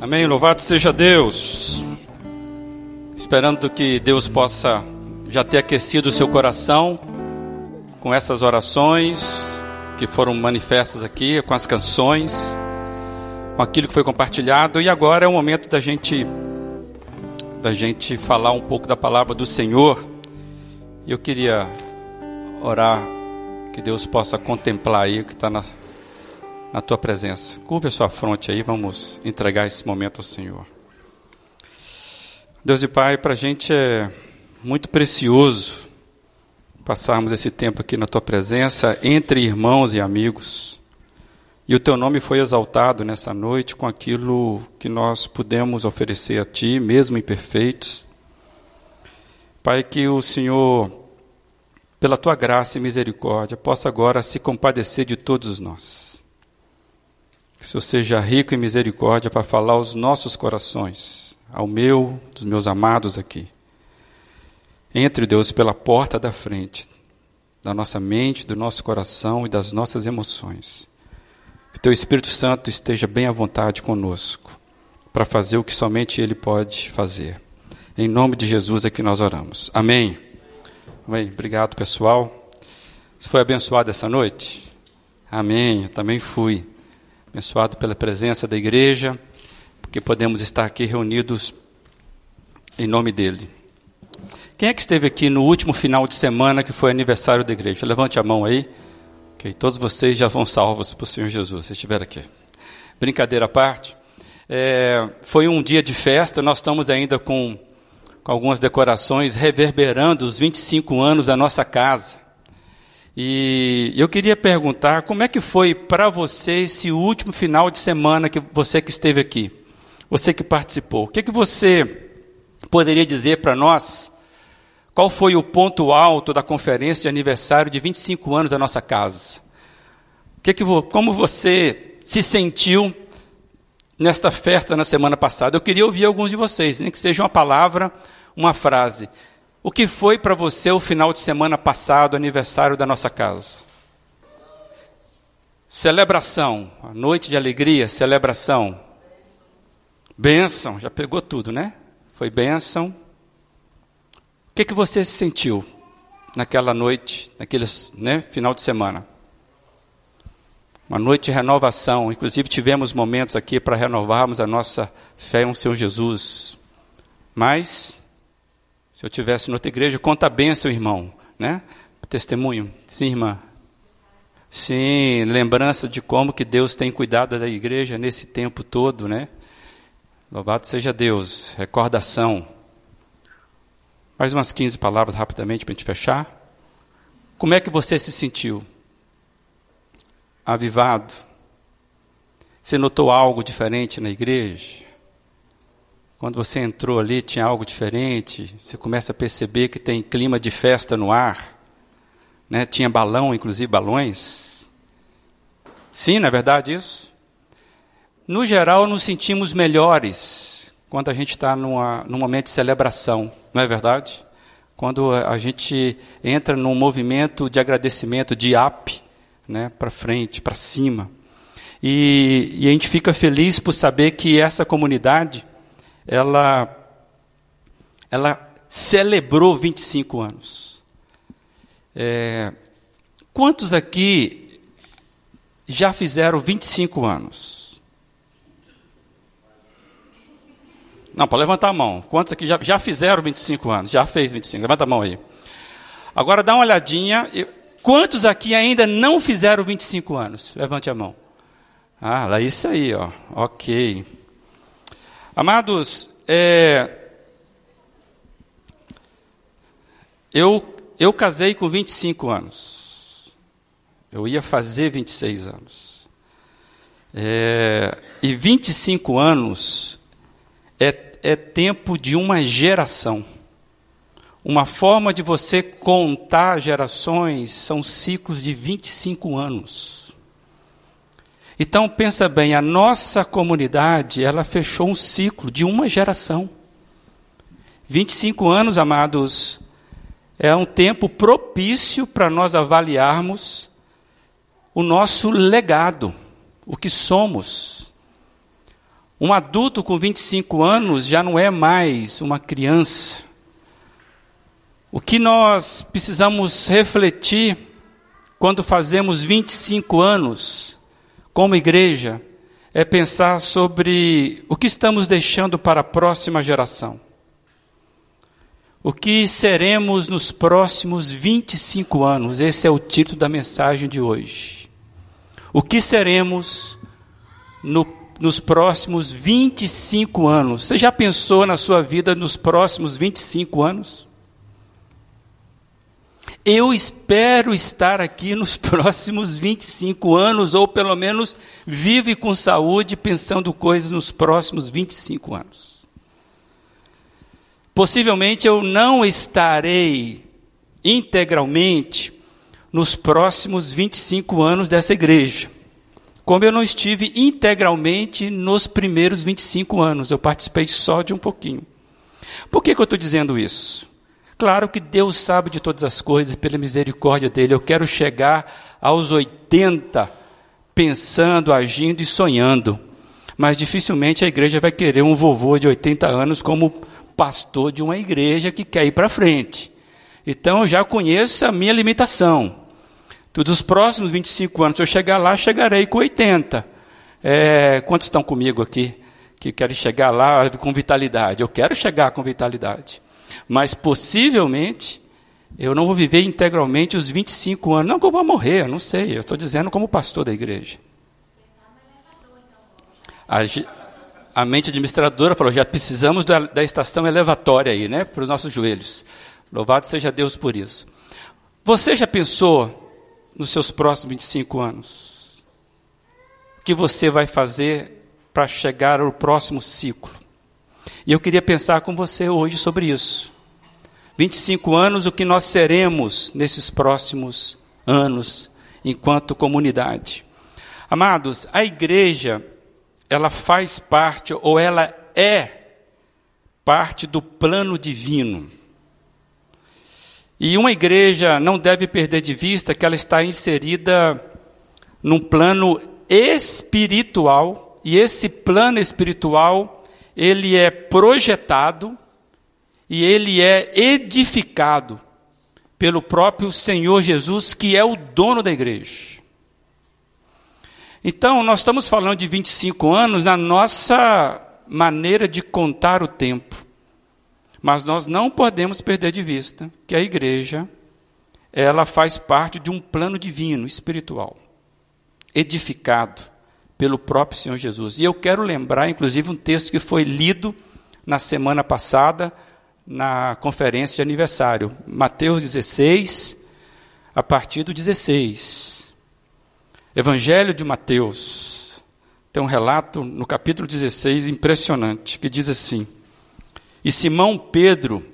Amém. Louvado seja Deus. Esperando que Deus possa já ter aquecido o seu coração com essas orações que foram manifestas aqui, com as canções, com aquilo que foi compartilhado. E agora é o momento da gente da gente falar um pouco da palavra do Senhor. Eu queria orar que Deus possa contemplar aí o que está na na tua presença. Curva a sua fronte aí, vamos entregar esse momento ao Senhor. Deus e Pai, para a gente é muito precioso passarmos esse tempo aqui na tua presença, entre irmãos e amigos. E o teu nome foi exaltado nessa noite com aquilo que nós pudemos oferecer a ti, mesmo imperfeitos. Pai, que o Senhor, pela tua graça e misericórdia, possa agora se compadecer de todos nós que o Senhor seja rico em misericórdia para falar aos nossos corações, ao meu, dos meus amados aqui. Entre, Deus, pela porta da frente, da nossa mente, do nosso coração e das nossas emoções. Que o Teu Espírito Santo esteja bem à vontade conosco, para fazer o que somente Ele pode fazer. Em nome de Jesus é que nós oramos. Amém. Amém. Obrigado, pessoal. Você foi abençoado essa noite? Amém. Eu também fui abençoado pela presença da igreja, porque podemos estar aqui reunidos em nome dele. Quem é que esteve aqui no último final de semana que foi aniversário da igreja? Levante a mão aí. Ok, todos vocês já vão salvos o Senhor Jesus, se estiver aqui. Brincadeira à parte. É, foi um dia de festa, nós estamos ainda com, com algumas decorações reverberando os 25 anos da nossa casa. E eu queria perguntar como é que foi para você esse último final de semana que você que esteve aqui, você que participou. O que, é que você poderia dizer para nós? Qual foi o ponto alto da conferência de aniversário de 25 anos da nossa casa? O que, é que como você se sentiu nesta festa na semana passada? Eu queria ouvir alguns de vocês, nem que seja uma palavra, uma frase. O que foi para você o final de semana passado, aniversário da nossa casa? Celebração, a noite de alegria, celebração. Bênção, já pegou tudo, né? Foi bênção. O que, que você sentiu naquela noite, naquele né, final de semana? Uma noite de renovação. Inclusive tivemos momentos aqui para renovarmos a nossa fé em Senhor Jesus. Mas se eu tivesse noutra igreja, conta a bênção, irmão, né? Testemunho. Sim, irmã. Sim, lembrança de como que Deus tem cuidado da igreja nesse tempo todo, né? Louvado seja Deus. Recordação. Mais umas 15 palavras rapidamente para a gente fechar. Como é que você se sentiu? Avivado? Você notou algo diferente na igreja? Quando você entrou ali, tinha algo diferente. Você começa a perceber que tem clima de festa no ar. Né? Tinha balão, inclusive balões. Sim, não é verdade isso? No geral, nos sentimos melhores quando a gente está num momento de celebração, não é verdade? Quando a gente entra num movimento de agradecimento, de up, né, para frente, para cima. E, e a gente fica feliz por saber que essa comunidade ela, ela celebrou 25 anos. É, quantos aqui já fizeram 25 anos? Não, para levantar a mão. Quantos aqui já, já fizeram 25 anos? Já fez 25? Levanta a mão aí. Agora dá uma olhadinha. Quantos aqui ainda não fizeram 25 anos? Levante a mão. Ah, lá isso aí, ó. Ok. Amados, é, eu, eu casei com 25 anos. Eu ia fazer 26 anos. É, e 25 anos é, é tempo de uma geração. Uma forma de você contar gerações são ciclos de 25 anos. Então pensa bem, a nossa comunidade, ela fechou um ciclo de uma geração. 25 anos, amados, é um tempo propício para nós avaliarmos o nosso legado, o que somos. Um adulto com 25 anos já não é mais uma criança. O que nós precisamos refletir quando fazemos 25 anos como igreja é pensar sobre o que estamos deixando para a próxima geração. O que seremos nos próximos 25 anos? Esse é o título da mensagem de hoje. O que seremos no, nos próximos 25 anos? Você já pensou na sua vida nos próximos 25 anos? Eu espero estar aqui nos próximos 25 anos, ou pelo menos vive com saúde, pensando coisas nos próximos 25 anos. Possivelmente eu não estarei integralmente nos próximos 25 anos dessa igreja. Como eu não estive integralmente nos primeiros 25 anos, eu participei só de um pouquinho. Por que, que eu estou dizendo isso? Claro que Deus sabe de todas as coisas, pela misericórdia dele. Eu quero chegar aos 80 pensando, agindo e sonhando. Mas dificilmente a igreja vai querer um vovô de 80 anos como pastor de uma igreja que quer ir para frente. Então eu já conheço a minha limitação. Dos próximos 25 anos, se eu chegar lá, chegarei com 80. É, quantos estão comigo aqui que querem chegar lá com vitalidade? Eu quero chegar com vitalidade. Mas possivelmente eu não vou viver integralmente os 25 anos. Não que eu vou morrer, eu não sei. Eu estou dizendo como pastor da igreja. A, a mente administradora falou: já precisamos da, da estação elevatória aí, né? Para os nossos joelhos. Louvado seja Deus por isso. Você já pensou nos seus próximos 25 anos? O que você vai fazer para chegar ao próximo ciclo? E eu queria pensar com você hoje sobre isso. 25 anos, o que nós seremos nesses próximos anos, enquanto comunidade. Amados, a igreja ela faz parte ou ela é parte do plano divino. E uma igreja não deve perder de vista que ela está inserida num plano espiritual, e esse plano espiritual, ele é projetado e ele é edificado pelo próprio Senhor Jesus, que é o dono da igreja. Então, nós estamos falando de 25 anos na nossa maneira de contar o tempo. Mas nós não podemos perder de vista que a igreja, ela faz parte de um plano divino, espiritual, edificado pelo próprio Senhor Jesus. E eu quero lembrar, inclusive, um texto que foi lido na semana passada, na conferência de aniversário. Mateus 16, a partir do 16. Evangelho de Mateus tem um relato no capítulo 16 impressionante, que diz assim: E Simão Pedro,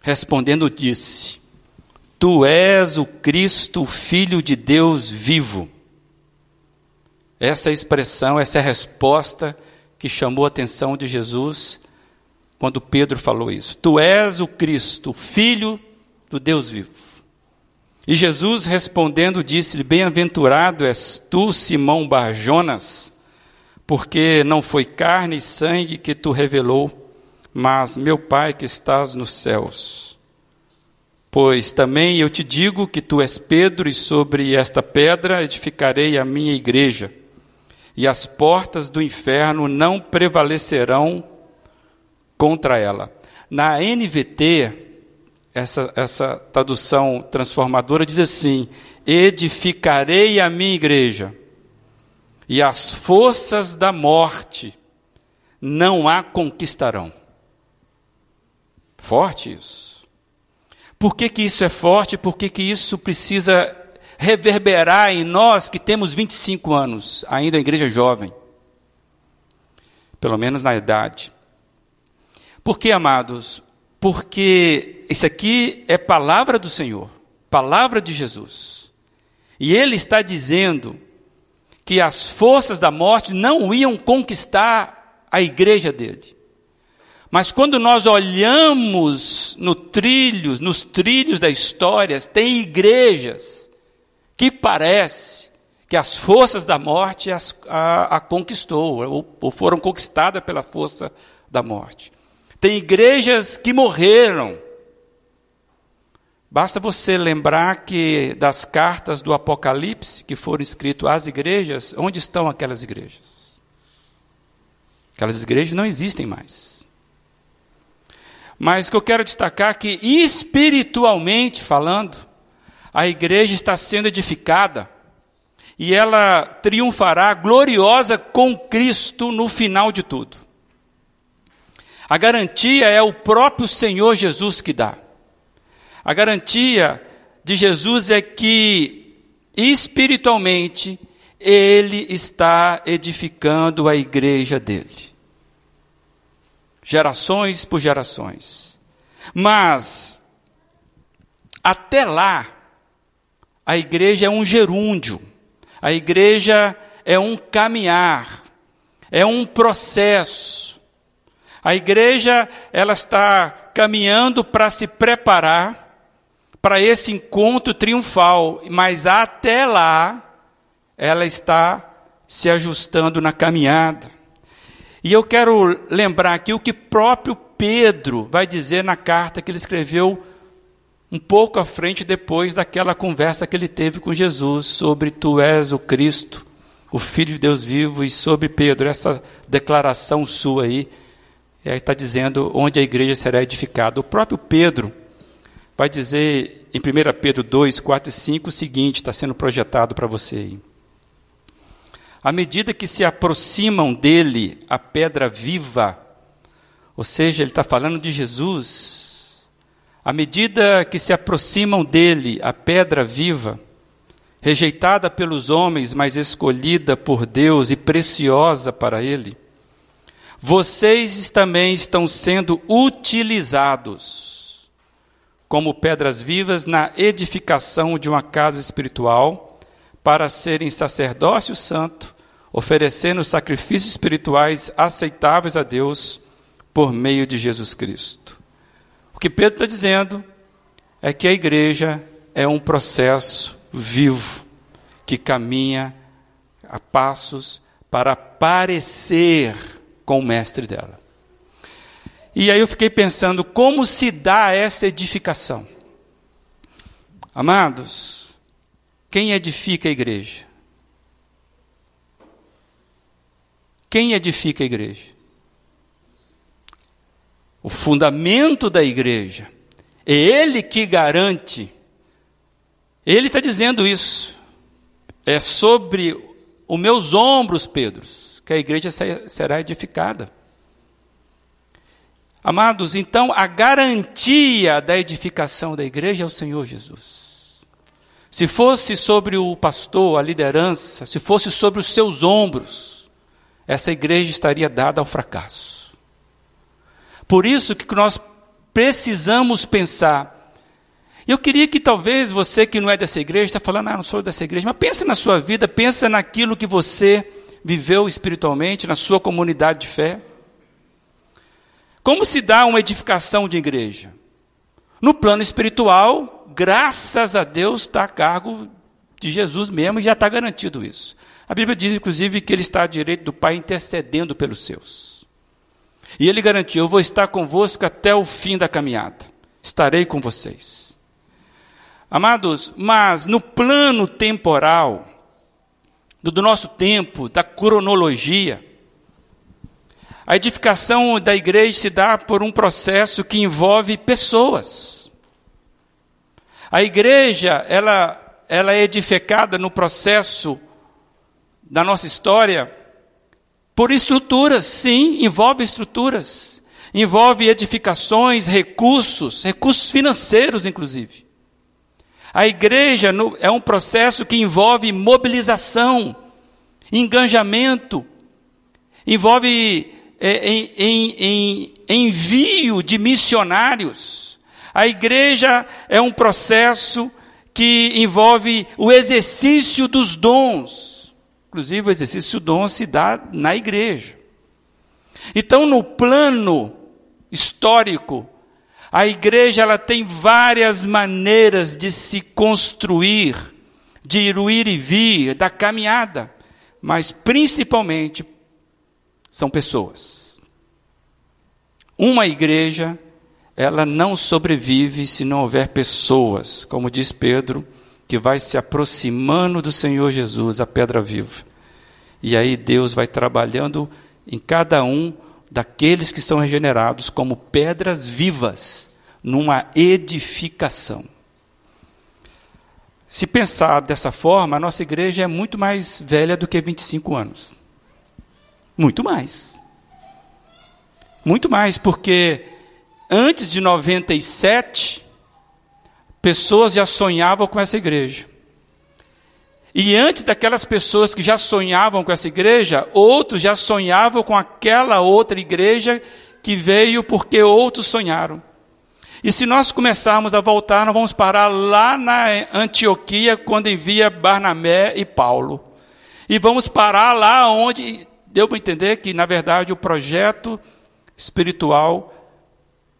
respondendo, disse: Tu és o Cristo, Filho de Deus vivo. Essa expressão, essa é a resposta que chamou a atenção de Jesus quando Pedro falou isso. Tu és o Cristo, Filho do Deus vivo. E Jesus respondendo disse-lhe: Bem-aventurado és tu, Simão Barjonas, porque não foi carne e sangue que tu revelou, mas meu Pai que estás nos céus. Pois também eu te digo que tu és Pedro, e sobre esta pedra edificarei a minha igreja, e as portas do inferno não prevalecerão contra ela. Na NVT, essa, essa tradução transformadora diz assim: edificarei a minha igreja, e as forças da morte não a conquistarão. Forte isso. Por que, que isso é forte? Por que, que isso precisa reverberar em nós que temos 25 anos, ainda a igreja jovem? Pelo menos na idade. Porque, amados, porque isso aqui é palavra do Senhor, palavra de Jesus. E ele está dizendo que as forças da morte não iam conquistar a igreja dele. Mas quando nós olhamos no trilhos, nos trilhos da história, tem igrejas que parece que as forças da morte as, a, a conquistou, ou, ou foram conquistadas pela força da morte. Tem igrejas que morreram. Basta você lembrar que das cartas do Apocalipse que foram escritas às igrejas, onde estão aquelas igrejas? Aquelas igrejas não existem mais. Mas o que eu quero destacar é que espiritualmente falando, a igreja está sendo edificada e ela triunfará gloriosa com Cristo no final de tudo. A garantia é o próprio Senhor Jesus que dá. A garantia de Jesus é que espiritualmente ele está edificando a igreja dele. Gerações por gerações. Mas até lá a igreja é um gerúndio. A igreja é um caminhar, é um processo. A igreja, ela está caminhando para se preparar para esse encontro triunfal, mas até lá ela está se ajustando na caminhada. E eu quero lembrar aqui o que próprio Pedro vai dizer na carta que ele escreveu um pouco à frente depois daquela conversa que ele teve com Jesus sobre tu és o Cristo, o Filho de Deus vivo, e sobre Pedro, essa declaração sua aí, está dizendo onde a igreja será edificada. O próprio Pedro vai dizer em 1 Pedro 2, 4 e 5 o seguinte, está sendo projetado para você. À medida que se aproximam dele a pedra viva, ou seja, ele está falando de Jesus, à medida que se aproximam dele a pedra viva, rejeitada pelos homens, mas escolhida por Deus e preciosa para ele, vocês também estão sendo utilizados como pedras vivas na edificação de uma casa espiritual para serem sacerdócio santo, oferecendo sacrifícios espirituais aceitáveis a Deus por meio de Jesus Cristo. Que Pedro está dizendo é que a igreja é um processo vivo que caminha a passos para parecer com o mestre dela. E aí eu fiquei pensando como se dá essa edificação. Amados, quem edifica a igreja? Quem edifica a igreja? o fundamento da igreja. É Ele que garante. Ele está dizendo isso. É sobre os meus ombros, Pedro, que a igreja será edificada. Amados, então a garantia da edificação da igreja é o Senhor Jesus. Se fosse sobre o pastor, a liderança, se fosse sobre os seus ombros, essa igreja estaria dada ao fracasso. Por isso que nós precisamos pensar. Eu queria que talvez você que não é dessa igreja, está falando, ah, não sou dessa igreja, mas pensa na sua vida, pensa naquilo que você viveu espiritualmente, na sua comunidade de fé. Como se dá uma edificação de igreja? No plano espiritual, graças a Deus, está a cargo de Jesus mesmo e já está garantido isso. A Bíblia diz, inclusive, que ele está à direita do Pai intercedendo pelos seus. E ele garantiu: Eu vou estar convosco até o fim da caminhada. Estarei com vocês. Amados, mas no plano temporal, do nosso tempo, da cronologia, a edificação da igreja se dá por um processo que envolve pessoas. A igreja, ela, ela é edificada no processo da nossa história por estruturas, sim, envolve estruturas. Envolve edificações, recursos, recursos financeiros, inclusive. A igreja é um processo que envolve mobilização, engajamento, envolve é, em, em, em, envio de missionários. A igreja é um processo que envolve o exercício dos dons. Inclusive, o exercício do dom se dá na igreja. Então, no plano histórico, a igreja ela tem várias maneiras de se construir, de ir e vir, da caminhada, mas principalmente são pessoas. Uma igreja, ela não sobrevive se não houver pessoas, como diz Pedro, que vai se aproximando do Senhor Jesus, a pedra viva. E aí Deus vai trabalhando em cada um daqueles que são regenerados como pedras vivas numa edificação. Se pensar dessa forma, a nossa igreja é muito mais velha do que 25 anos. Muito mais. Muito mais, porque antes de 97, pessoas já sonhavam com essa igreja. E antes daquelas pessoas que já sonhavam com essa igreja, outros já sonhavam com aquela outra igreja que veio porque outros sonharam. E se nós começarmos a voltar, nós vamos parar lá na Antioquia, quando envia Barnabé e Paulo. E vamos parar lá onde deu para entender que, na verdade, o projeto espiritual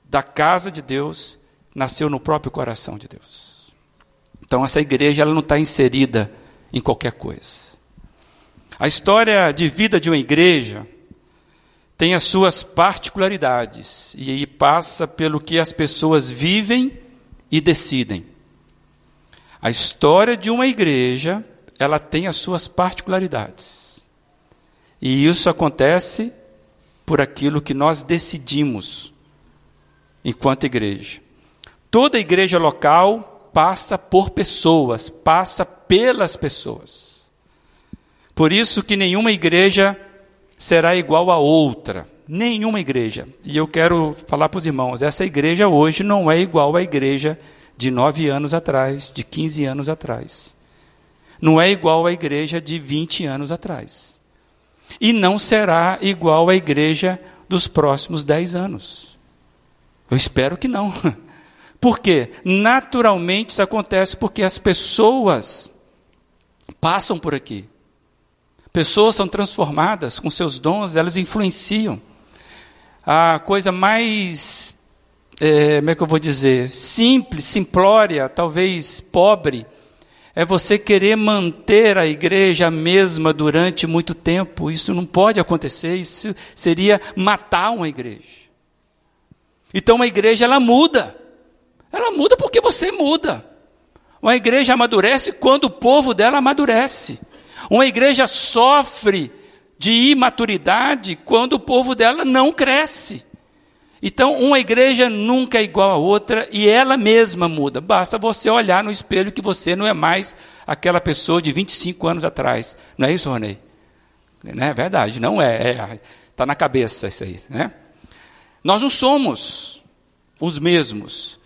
da casa de Deus nasceu no próprio coração de Deus. Então, essa igreja ela não está inserida em qualquer coisa. A história de vida de uma igreja tem as suas particularidades e aí passa pelo que as pessoas vivem e decidem. A história de uma igreja, ela tem as suas particularidades. E isso acontece por aquilo que nós decidimos enquanto igreja. Toda igreja local passa por pessoas, passa pelas pessoas. Por isso que nenhuma igreja será igual a outra. Nenhuma igreja. E eu quero falar para os irmãos: essa igreja hoje não é igual à igreja de nove anos atrás, de 15 anos atrás. Não é igual à igreja de 20 anos atrás. E não será igual à igreja dos próximos 10 anos. Eu espero que não. Por quê? Naturalmente isso acontece porque as pessoas passam por aqui. Pessoas são transformadas com seus dons, elas influenciam. A coisa mais, é, como é que eu vou dizer, simples, simplória, talvez pobre, é você querer manter a igreja mesma durante muito tempo. Isso não pode acontecer, isso seria matar uma igreja. Então uma igreja ela muda. Ela muda porque você muda. Uma igreja amadurece quando o povo dela amadurece. Uma igreja sofre de imaturidade quando o povo dela não cresce. Então, uma igreja nunca é igual a outra e ela mesma muda. Basta você olhar no espelho que você não é mais aquela pessoa de 25 anos atrás. Não é isso, Ronei? Não é verdade, não é. Está é, tá na cabeça isso aí. Né? Nós não somos os mesmos.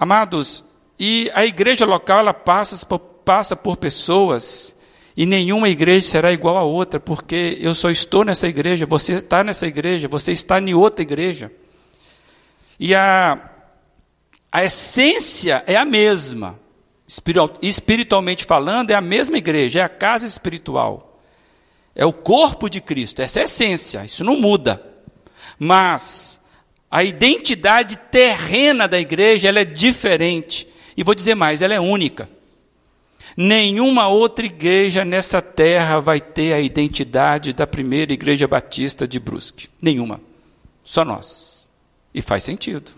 Amados, e a igreja local ela passa, passa por pessoas e nenhuma igreja será igual a outra, porque eu só estou nessa igreja, você está nessa igreja, você está em outra igreja. E a, a essência é a mesma. Espiritualmente falando, é a mesma igreja, é a casa espiritual. É o corpo de Cristo, essa é a essência, isso não muda. Mas a identidade terrena da igreja ela é diferente. E vou dizer mais, ela é única. Nenhuma outra igreja nessa terra vai ter a identidade da primeira igreja batista de Brusque. Nenhuma. Só nós. E faz sentido.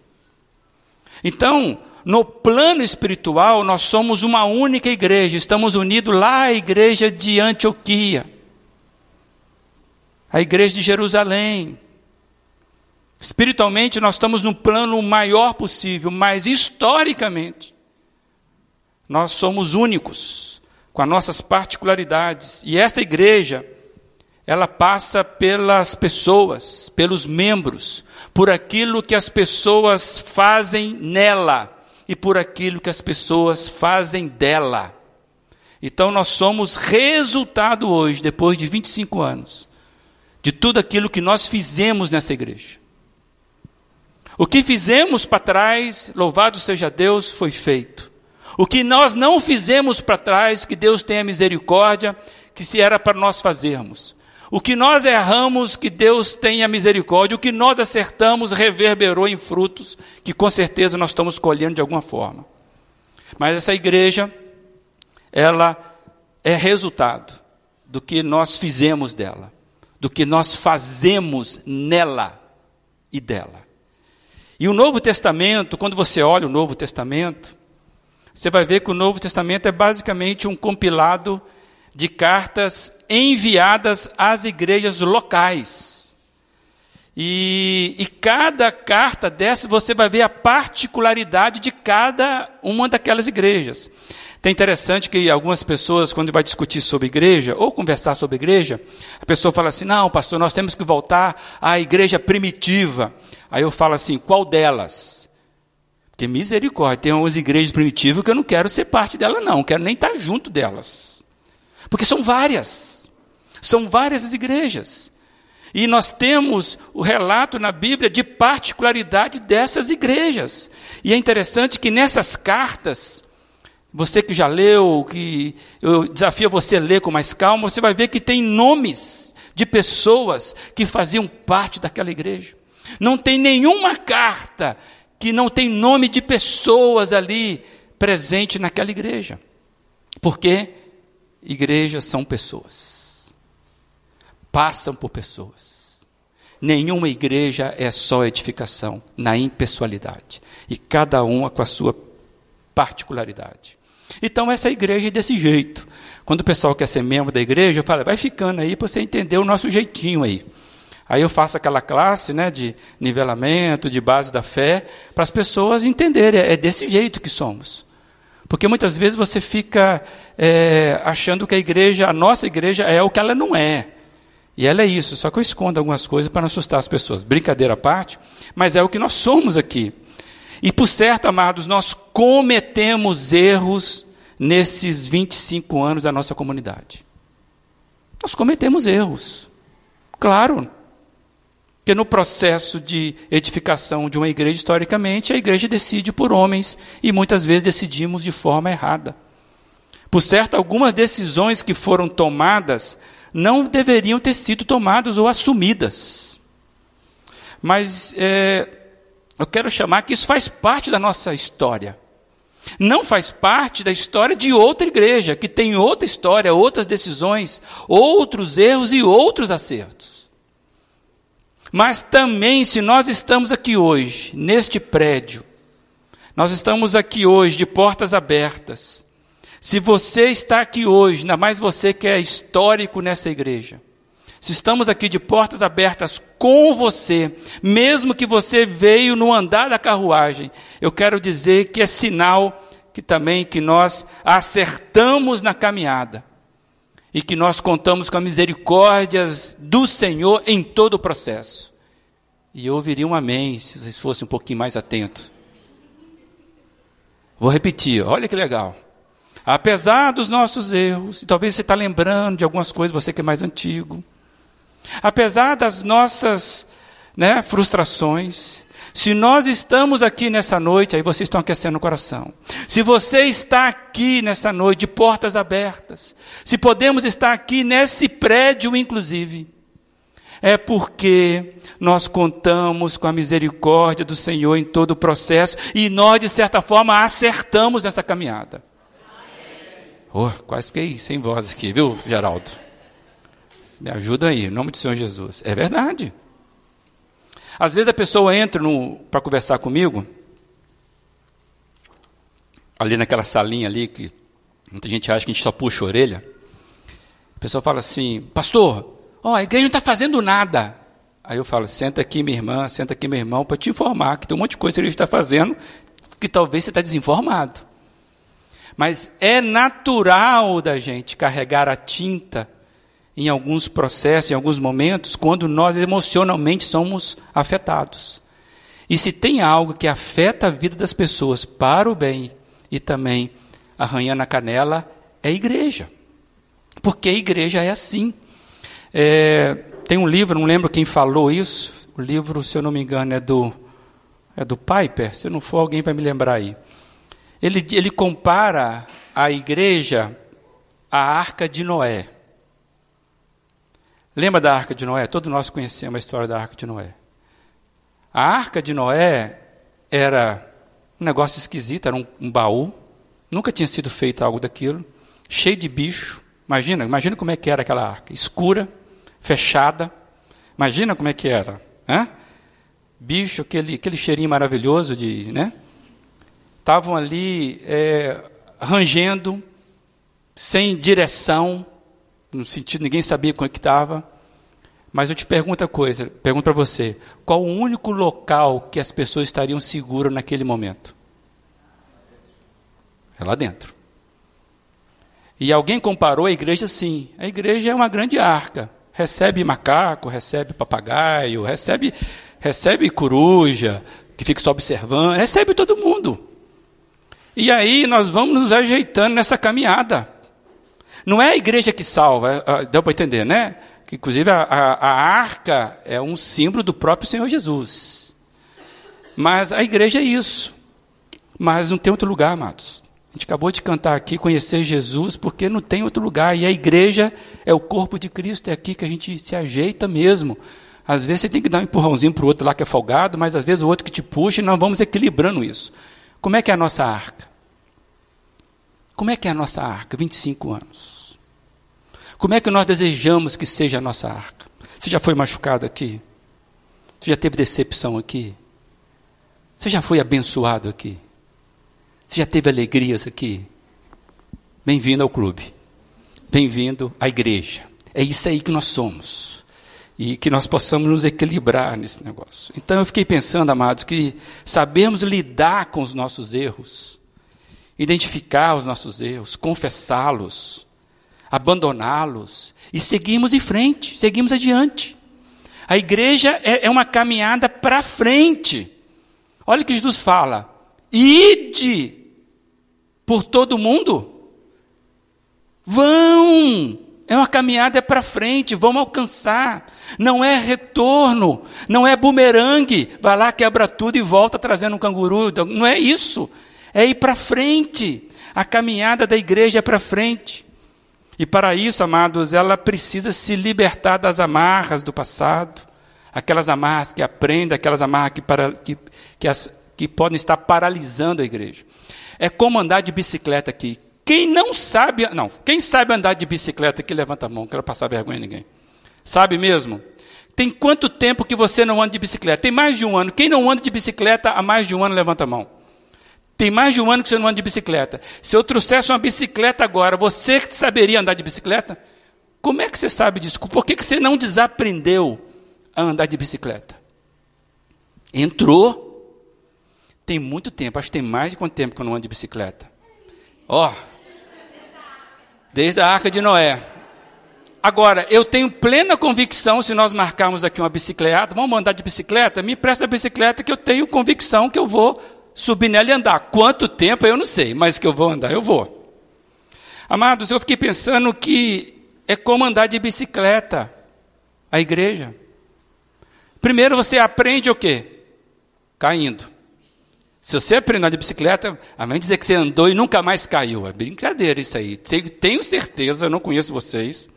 Então, no plano espiritual, nós somos uma única igreja. Estamos unidos lá à igreja de Antioquia, a igreja de Jerusalém. Espiritualmente, nós estamos no plano maior possível, mas historicamente, nós somos únicos, com as nossas particularidades. E esta igreja, ela passa pelas pessoas, pelos membros, por aquilo que as pessoas fazem nela e por aquilo que as pessoas fazem dela. Então nós somos resultado hoje, depois de 25 anos, de tudo aquilo que nós fizemos nessa igreja. O que fizemos para trás, louvado seja Deus, foi feito. O que nós não fizemos para trás, que Deus tenha misericórdia, que se era para nós fazermos. O que nós erramos, que Deus tenha misericórdia. O que nós acertamos, reverberou em frutos, que com certeza nós estamos colhendo de alguma forma. Mas essa igreja, ela é resultado do que nós fizemos dela, do que nós fazemos nela e dela. E o Novo Testamento, quando você olha o Novo Testamento, você vai ver que o Novo Testamento é basicamente um compilado de cartas enviadas às igrejas locais. E, e, cada carta dessa você vai ver a particularidade de cada uma daquelas igrejas. É interessante que algumas pessoas, quando vai discutir sobre igreja, ou conversar sobre igreja, a pessoa fala assim: não, pastor, nós temos que voltar à igreja primitiva. Aí eu falo assim: qual delas? Porque misericórdia, tem umas igrejas primitivas que eu não quero ser parte dela, não, não quero nem estar junto delas. Porque são várias. São várias as igrejas. E nós temos o relato na Bíblia de particularidade dessas igrejas. E é interessante que nessas cartas, você que já leu, que eu desafio você a ler com mais calma, você vai ver que tem nomes de pessoas que faziam parte daquela igreja. Não tem nenhuma carta que não tem nome de pessoas ali presente naquela igreja. Porque igrejas são pessoas. Passam por pessoas. Nenhuma igreja é só edificação, na impessoalidade. E cada uma com a sua particularidade. Então, essa igreja é desse jeito. Quando o pessoal quer ser membro da igreja, eu falo, vai ficando aí para você entender o nosso jeitinho aí. Aí eu faço aquela classe né, de nivelamento, de base da fé, para as pessoas entenderem, é desse jeito que somos. Porque muitas vezes você fica é, achando que a igreja, a nossa igreja, é o que ela não é. E ela é isso, só que eu escondo algumas coisas para não assustar as pessoas. Brincadeira à parte, mas é o que nós somos aqui. E por certo, amados, nós cometemos erros nesses 25 anos da nossa comunidade. Nós cometemos erros. Claro. Porque no processo de edificação de uma igreja, historicamente, a igreja decide por homens e muitas vezes decidimos de forma errada. Por certo, algumas decisões que foram tomadas não deveriam ter sido tomadas ou assumidas. Mas é, eu quero chamar que isso faz parte da nossa história. Não faz parte da história de outra igreja, que tem outra história, outras decisões, outros erros e outros acertos. Mas também, se nós estamos aqui hoje, neste prédio, nós estamos aqui hoje de portas abertas. Se você está aqui hoje, ainda mais você que é histórico nessa igreja, se estamos aqui de portas abertas com você, mesmo que você veio no andar da carruagem, eu quero dizer que é sinal que também que nós acertamos na caminhada e que nós contamos com a misericórdia do Senhor em todo o processo. E eu ouviria um amém se vocês fossem um pouquinho mais atentos. Vou repetir, olha que legal. Apesar dos nossos erros, e talvez você está lembrando de algumas coisas, você que é mais antigo, Apesar das nossas né, frustrações, se nós estamos aqui nessa noite, aí vocês estão aquecendo o coração. Se você está aqui nessa noite, de portas abertas, se podemos estar aqui nesse prédio, inclusive, é porque nós contamos com a misericórdia do Senhor em todo o processo e nós, de certa forma, acertamos nessa caminhada. Oh, quase fiquei sem voz aqui, viu, Geraldo? Me ajuda aí, em nome do Senhor Jesus. É verdade. Às vezes a pessoa entra para conversar comigo, ali naquela salinha ali, que muita gente acha que a gente só puxa a orelha. A pessoa fala assim, pastor, ó, a igreja não está fazendo nada. Aí eu falo, senta aqui minha irmã, senta aqui meu irmão, para te informar que tem um monte de coisa que a igreja está fazendo, que talvez você está desinformado. Mas é natural da gente carregar a tinta em alguns processos, em alguns momentos, quando nós emocionalmente somos afetados. E se tem algo que afeta a vida das pessoas para o bem e também arranhando a canela, é a igreja. Porque a igreja é assim. É, tem um livro, não lembro quem falou isso, o livro, se eu não me engano, é do, é do Piper, se não for alguém vai me lembrar aí. Ele, ele compara a igreja à arca de Noé. Lembra da arca de Noé? Todos nós conhecemos a história da arca de Noé. A arca de Noé era um negócio esquisito, era um, um baú. Nunca tinha sido feito algo daquilo. cheio de bicho. Imagina, imagina como é que era aquela arca, escura, fechada. Imagina como é que era, né? Bicho, aquele, aquele cheirinho maravilhoso de, né? Estavam ali é, rangendo, sem direção, no sentido ninguém sabia como é que estava. Mas eu te pergunto a coisa, pergunto para você, qual o único local que as pessoas estariam seguras naquele momento? É lá dentro. E alguém comparou a igreja assim. A igreja é uma grande arca. Recebe macaco, recebe papagaio, recebe, recebe coruja, que fica só observando, recebe todo mundo. E aí nós vamos nos ajeitando nessa caminhada. Não é a igreja que salva, é, é, deu para entender, né? Que, inclusive a, a, a arca é um símbolo do próprio Senhor Jesus. Mas a igreja é isso. Mas não tem outro lugar, amados. A gente acabou de cantar aqui, conhecer Jesus, porque não tem outro lugar. E a igreja é o corpo de Cristo, é aqui que a gente se ajeita mesmo. Às vezes você tem que dar um empurrãozinho para o outro lá que é folgado, mas às vezes o outro que te puxa e nós vamos equilibrando isso. Como é que é a nossa arca? Como é que é a nossa arca? 25 anos. Como é que nós desejamos que seja a nossa arca? Você já foi machucado aqui? Você já teve decepção aqui? Você já foi abençoado aqui? Você já teve alegrias aqui? Bem-vindo ao clube. Bem-vindo à igreja. É isso aí que nós somos. E que nós possamos nos equilibrar nesse negócio. Então eu fiquei pensando, amados, que sabermos lidar com os nossos erros, identificar os nossos erros, confessá-los, abandoná-los e seguirmos em frente, seguimos adiante. A igreja é, é uma caminhada para frente. Olha o que Jesus fala: ide por todo mundo. Vão! É uma caminhada para frente, vamos alcançar. Não é retorno, não é bumerangue, vai lá, quebra tudo e volta trazendo um canguru. Não é isso. É ir para frente. A caminhada da igreja é para frente. E para isso, amados, ela precisa se libertar das amarras do passado, aquelas amarras que aprende, aquelas amarras que, para, que, que, as, que podem estar paralisando a igreja. É como andar de bicicleta aqui. Quem não sabe, não, quem sabe andar de bicicleta aqui, levanta a mão, não quero passar vergonha a ninguém. Sabe mesmo? Tem quanto tempo que você não anda de bicicleta? Tem mais de um ano. Quem não anda de bicicleta há mais de um ano, levanta a mão. Tem mais de um ano que você não anda de bicicleta. Se eu trouxesse uma bicicleta agora, você saberia andar de bicicleta? Como é que você sabe disso? Por que, que você não desaprendeu a andar de bicicleta? Entrou, tem muito tempo, acho que tem mais de quanto tempo que eu não ando de bicicleta. Ó, oh, desde a Arca de Noé. Agora, eu tenho plena convicção, se nós marcarmos aqui uma bicicleta, vamos andar de bicicleta, me presta a bicicleta que eu tenho convicção que eu vou subir nela e andar. Quanto tempo eu não sei, mas que eu vou andar, eu vou. Amados, eu fiquei pensando que é como andar de bicicleta, a igreja. Primeiro você aprende o quê? Caindo. Se você aprendeu de bicicleta, a mãe dizer que você andou e nunca mais caiu. É brincadeira isso aí. Tenho certeza, eu não conheço vocês,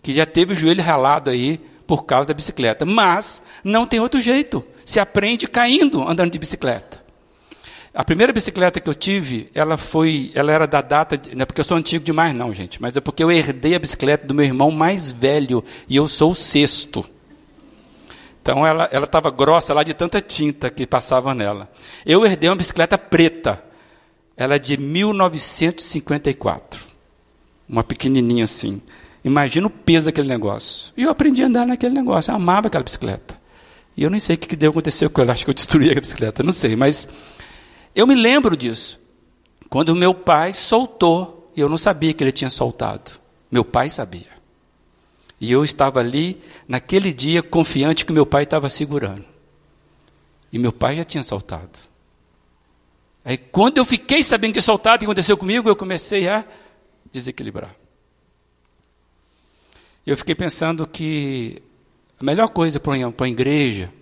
que já teve o joelho ralado aí por causa da bicicleta. Mas não tem outro jeito. Se aprende caindo, andando de bicicleta. A primeira bicicleta que eu tive, ela foi, ela era da data, não é porque eu sou antigo demais não, gente, mas é porque eu herdei a bicicleta do meu irmão mais velho e eu sou o sexto. Então ela estava grossa lá de tanta tinta que passava nela. Eu herdei uma bicicleta preta. Ela é de 1954. Uma pequenininha assim. Imagina o peso daquele negócio. E eu aprendi a andar naquele negócio. Eu amava aquela bicicleta. E eu nem sei o que deu acontecer com ela. Acho que eu destruí a bicicleta. Não sei. Mas eu me lembro disso. Quando meu pai soltou. E eu não sabia que ele tinha soltado. Meu pai sabia. E eu estava ali, naquele dia, confiante que meu pai estava segurando. E meu pai já tinha soltado. Aí, quando eu fiquei sabendo que tinha soltado, o que aconteceu comigo, eu comecei a desequilibrar. Eu fiquei pensando que a melhor coisa para a igreja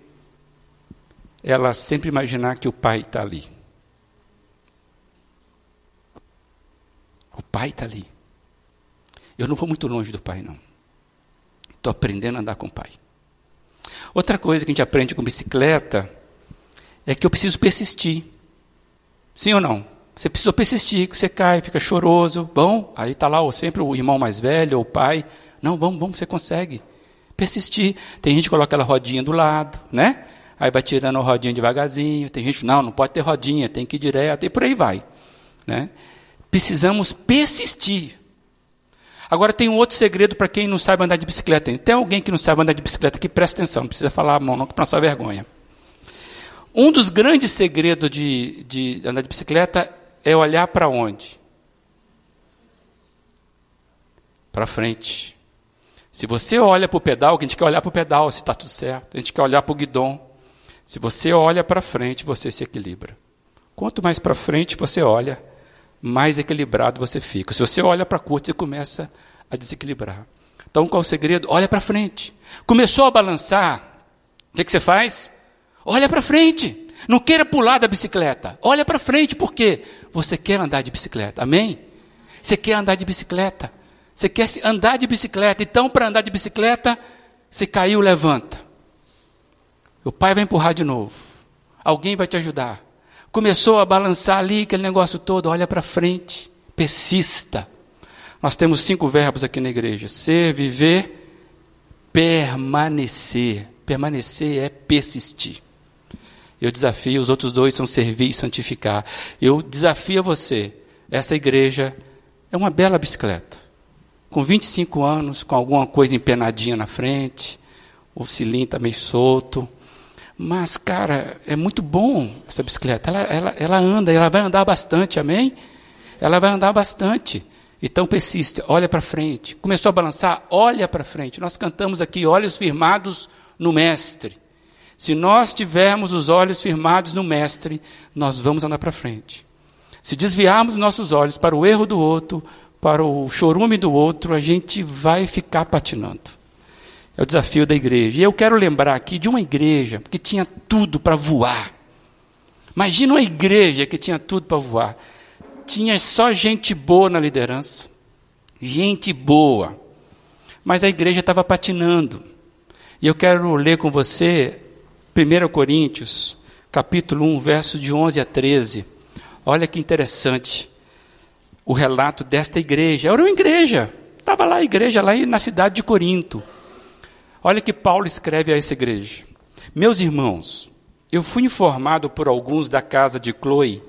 é ela sempre imaginar que o pai está ali. O pai está ali. Eu não vou muito longe do pai, não. Estou aprendendo a andar com o pai. Outra coisa que a gente aprende com bicicleta é que eu preciso persistir. Sim ou não? Você precisa persistir, você cai, fica choroso. Bom, aí está lá sempre o irmão mais velho ou o pai. Não, vamos, vamos, você consegue. Persistir. Tem gente que coloca aquela rodinha do lado, né? Aí vai tirando a rodinha devagarzinho. Tem gente, não, não pode ter rodinha, tem que ir direto, e por aí vai. Né? Precisamos persistir. Agora tem um outro segredo para quem não sabe andar de bicicleta. Tem alguém que não sabe andar de bicicleta que presta atenção, não precisa falar a mão, não, que passar vergonha. Um dos grandes segredos de, de andar de bicicleta é olhar para onde? Para frente. Se você olha para o pedal, a gente quer olhar para o pedal, se está tudo certo. A gente quer olhar para o guidão. Se você olha para frente, você se equilibra. Quanto mais para frente você olha, mais equilibrado você fica. Se você olha para curto, você começa a desequilibrar. Então, qual o segredo? Olha para frente. Começou a balançar, o que, que você faz? Olha para frente. Não queira pular da bicicleta. Olha para frente, por quê? Você quer andar de bicicleta. Amém? Você quer andar de bicicleta. Você quer andar de bicicleta. Então, para andar de bicicleta, você caiu, levanta. O pai vai empurrar de novo. Alguém vai te ajudar. Começou a balançar ali, aquele negócio todo, olha para frente. Persista. Nós temos cinco verbos aqui na igreja: ser, viver, permanecer. Permanecer é persistir. Eu desafio, os outros dois são servir e santificar. Eu desafio você, essa igreja é uma bela bicicleta. Com 25 anos, com alguma coisa empenadinha na frente, o cilindro está meio solto. Mas, cara, é muito bom essa bicicleta. Ela, ela, ela anda, ela vai andar bastante, amém? Ela vai andar bastante. Então persiste, olha para frente. Começou a balançar, olha para frente. Nós cantamos aqui, olhos firmados no Mestre. Se nós tivermos os olhos firmados no Mestre, nós vamos andar para frente. Se desviarmos nossos olhos para o erro do outro, para o chorume do outro, a gente vai ficar patinando. É o desafio da igreja. E eu quero lembrar aqui de uma igreja que tinha tudo para voar. Imagina uma igreja que tinha tudo para voar. Tinha só gente boa na liderança. Gente boa. Mas a igreja estava patinando. E eu quero ler com você 1 Coríntios, capítulo 1, verso de 11 a 13. Olha que interessante o relato desta igreja. Era uma igreja, estava lá a igreja, lá na cidade de Corinto. Olha que Paulo escreve a essa igreja: Meus irmãos, eu fui informado por alguns da casa de Chloe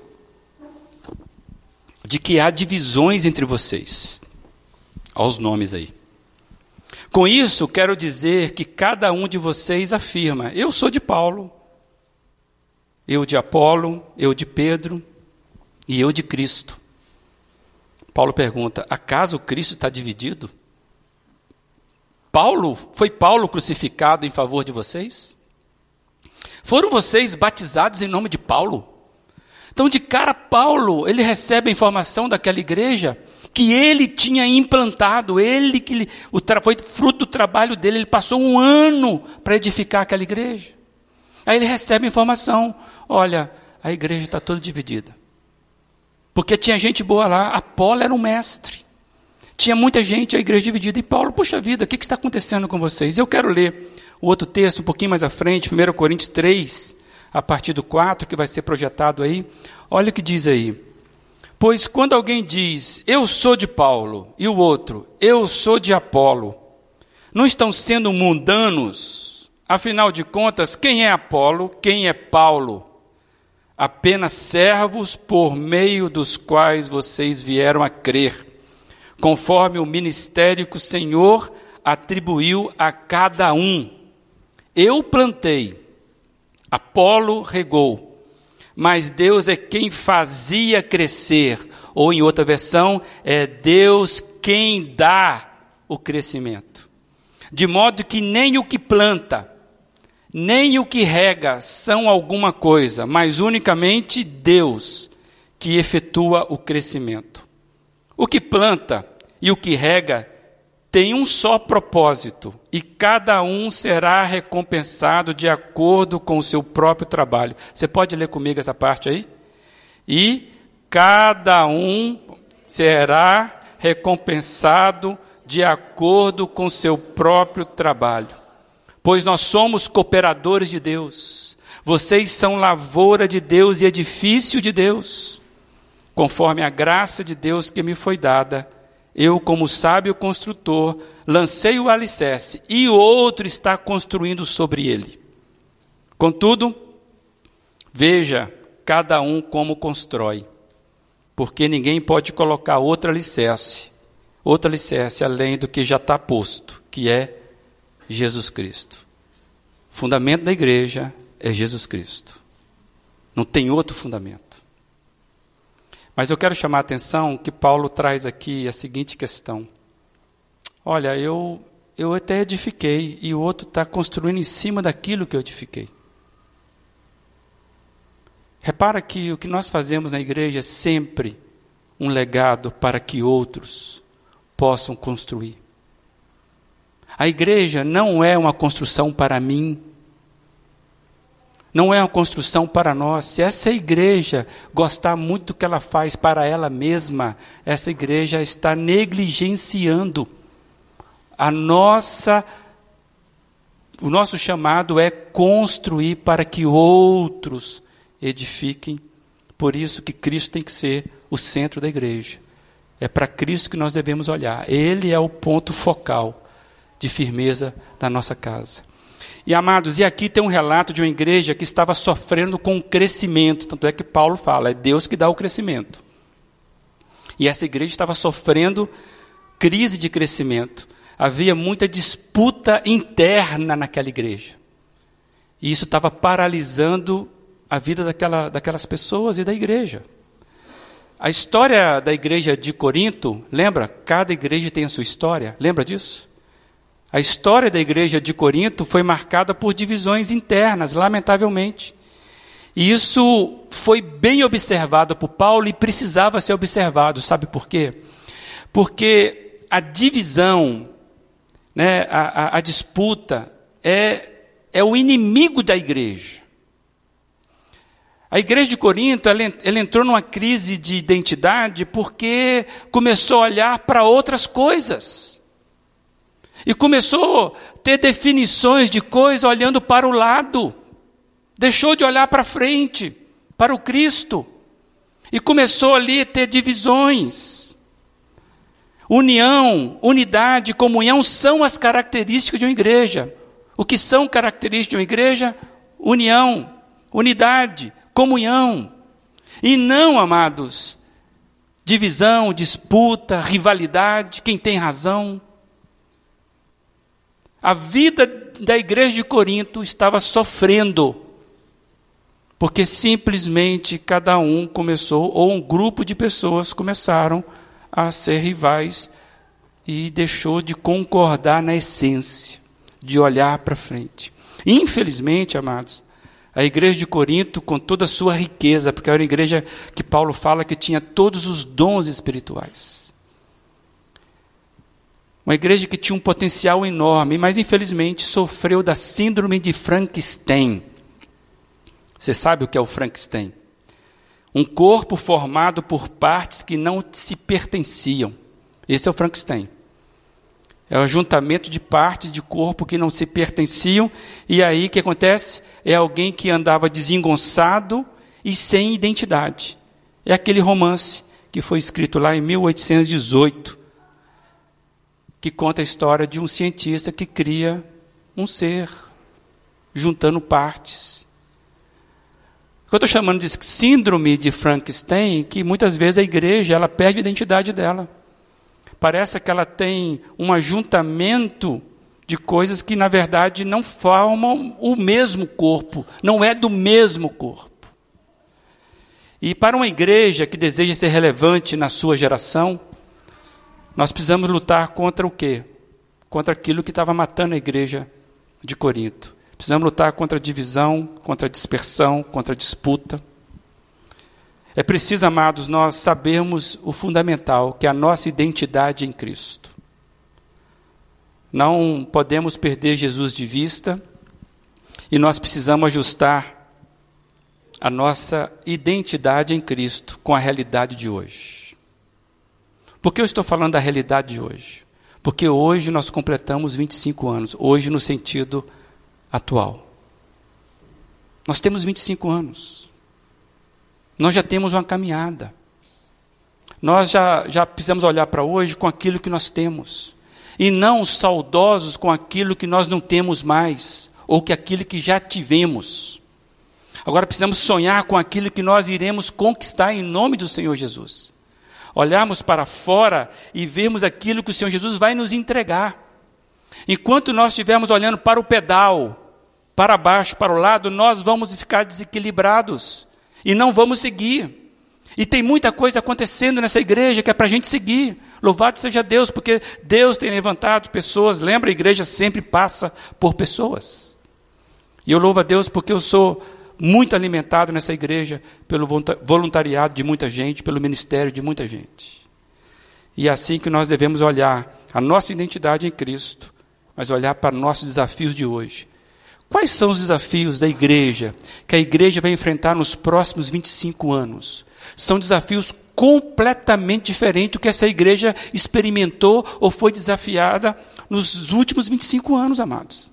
de que há divisões entre vocês. Olha os nomes aí. Com isso, quero dizer que cada um de vocês afirma: eu sou de Paulo, eu de Apolo, eu de Pedro e eu de Cristo. Paulo pergunta: acaso Cristo está dividido? Paulo, foi Paulo crucificado em favor de vocês? Foram vocês batizados em nome de Paulo? Então, de cara, Paulo, ele recebe a informação daquela igreja que ele tinha implantado, ele que o, foi fruto do trabalho dele, ele passou um ano para edificar aquela igreja. Aí ele recebe a informação: olha, a igreja está toda dividida. Porque tinha gente boa lá, Apolo era um mestre. Tinha muita gente, a igreja dividida. E Paulo, puxa vida, o que, está acontecendo com vocês? Eu quero ler o outro texto um pouquinho mais à frente, 1 Coríntios 3, a partir do 4, que vai ser projetado aí. Olha o que diz aí. Pois quando alguém diz, eu sou de Paulo, e o outro, eu sou de Apolo, não estão sendo mundanos? Afinal de contas, quem é Apolo, quem é Paulo? Apenas servos por meio dos quais vocês vieram a crer, conforme o ministério que o Senhor atribuiu a cada um. Eu plantei, Apolo regou, mas Deus é quem fazia crescer, ou em outra versão, é Deus quem dá o crescimento. De modo que nem o que planta, nem o que rega são alguma coisa, mas unicamente Deus que efetua o crescimento. O que planta e o que rega tem um só propósito, e cada um será recompensado de acordo com o seu próprio trabalho. Você pode ler comigo essa parte aí? E cada um será recompensado de acordo com o seu próprio trabalho. Pois nós somos cooperadores de Deus. Vocês são lavoura de Deus e edifício de Deus. conforme a graça de Deus que me foi dada, eu, como sábio construtor, lancei o alicerce e outro está construindo sobre ele. Contudo, veja cada um como constrói, porque ninguém pode colocar outro alicerce, outro alicerce além do que já está posto, que é Jesus Cristo. O fundamento da igreja é Jesus Cristo. Não tem outro fundamento. Mas eu quero chamar a atenção que Paulo traz aqui a seguinte questão. Olha, eu, eu até edifiquei e o outro está construindo em cima daquilo que eu edifiquei. Repara que o que nós fazemos na igreja é sempre um legado para que outros possam construir. A igreja não é uma construção para mim, não é uma construção para nós. Se essa igreja gostar muito do que ela faz para ela mesma, essa igreja está negligenciando a nossa o nosso chamado é construir para que outros edifiquem. Por isso que Cristo tem que ser o centro da igreja. É para Cristo que nós devemos olhar. Ele é o ponto focal de firmeza da nossa casa. E amados, e aqui tem um relato de uma igreja que estava sofrendo com o crescimento, tanto é que Paulo fala, é Deus que dá o crescimento. E essa igreja estava sofrendo crise de crescimento. Havia muita disputa interna naquela igreja. E isso estava paralisando a vida daquela, daquelas pessoas e da igreja. A história da igreja de Corinto, lembra? Cada igreja tem a sua história, lembra disso? A história da igreja de Corinto foi marcada por divisões internas, lamentavelmente. E isso foi bem observado por Paulo e precisava ser observado. Sabe por quê? Porque a divisão, né, a, a, a disputa, é, é o inimigo da igreja. A igreja de Corinto ela, ela entrou numa crise de identidade porque começou a olhar para outras coisas. E começou a ter definições de coisas olhando para o lado. Deixou de olhar para frente, para o Cristo. E começou ali a ter divisões. União, unidade, comunhão são as características de uma igreja. O que são características de uma igreja? União, unidade, comunhão. E não, amados, divisão, disputa, rivalidade, quem tem razão. A vida da igreja de Corinto estava sofrendo, porque simplesmente cada um começou, ou um grupo de pessoas começaram a ser rivais e deixou de concordar na essência, de olhar para frente. Infelizmente, amados, a igreja de Corinto, com toda a sua riqueza, porque era uma igreja que Paulo fala que tinha todos os dons espirituais. Uma igreja que tinha um potencial enorme, mas infelizmente sofreu da síndrome de Frankenstein. Você sabe o que é o Frankenstein? Um corpo formado por partes que não se pertenciam. Esse é o Frankenstein. É o ajuntamento de partes de corpo que não se pertenciam, e aí o que acontece? É alguém que andava desengonçado e sem identidade. É aquele romance que foi escrito lá em 1818 que conta a história de um cientista que cria um ser, juntando partes. O que eu estou chamando de síndrome de Frankenstein, que muitas vezes a igreja ela perde a identidade dela. Parece que ela tem um ajuntamento de coisas que, na verdade, não formam o mesmo corpo, não é do mesmo corpo. E para uma igreja que deseja ser relevante na sua geração, nós precisamos lutar contra o quê? Contra aquilo que estava matando a igreja de Corinto. Precisamos lutar contra a divisão, contra a dispersão, contra a disputa. É preciso, amados, nós sabermos o fundamental, que é a nossa identidade em Cristo. Não podemos perder Jesus de vista e nós precisamos ajustar a nossa identidade em Cristo com a realidade de hoje. Por que eu estou falando da realidade de hoje? Porque hoje nós completamos 25 anos, hoje no sentido atual. Nós temos 25 anos. Nós já temos uma caminhada. Nós já, já precisamos olhar para hoje com aquilo que nós temos, e não saudosos com aquilo que nós não temos mais, ou que aquilo que já tivemos. Agora precisamos sonhar com aquilo que nós iremos conquistar em nome do Senhor Jesus. Olharmos para fora e vermos aquilo que o Senhor Jesus vai nos entregar. Enquanto nós estivermos olhando para o pedal, para baixo, para o lado, nós vamos ficar desequilibrados e não vamos seguir. E tem muita coisa acontecendo nessa igreja que é para a gente seguir. Louvado seja Deus, porque Deus tem levantado pessoas. Lembra, a igreja sempre passa por pessoas. E eu louvo a Deus porque eu sou muito alimentado nessa igreja pelo voluntariado de muita gente, pelo ministério de muita gente. E é assim que nós devemos olhar a nossa identidade em Cristo, mas olhar para nossos desafios de hoje. Quais são os desafios da igreja que a igreja vai enfrentar nos próximos 25 anos? São desafios completamente diferentes do que essa igreja experimentou ou foi desafiada nos últimos 25 anos, amados.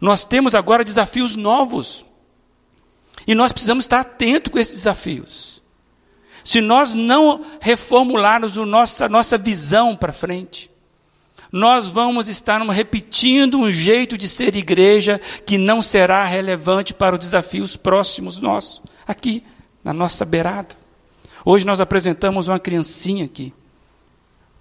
Nós temos agora desafios novos. E nós precisamos estar atentos com esses desafios. Se nós não reformularmos a nossa, nossa visão para frente, nós vamos estar repetindo um jeito de ser igreja que não será relevante para os desafios próximos nossos, aqui, na nossa beirada. Hoje nós apresentamos uma criancinha aqui.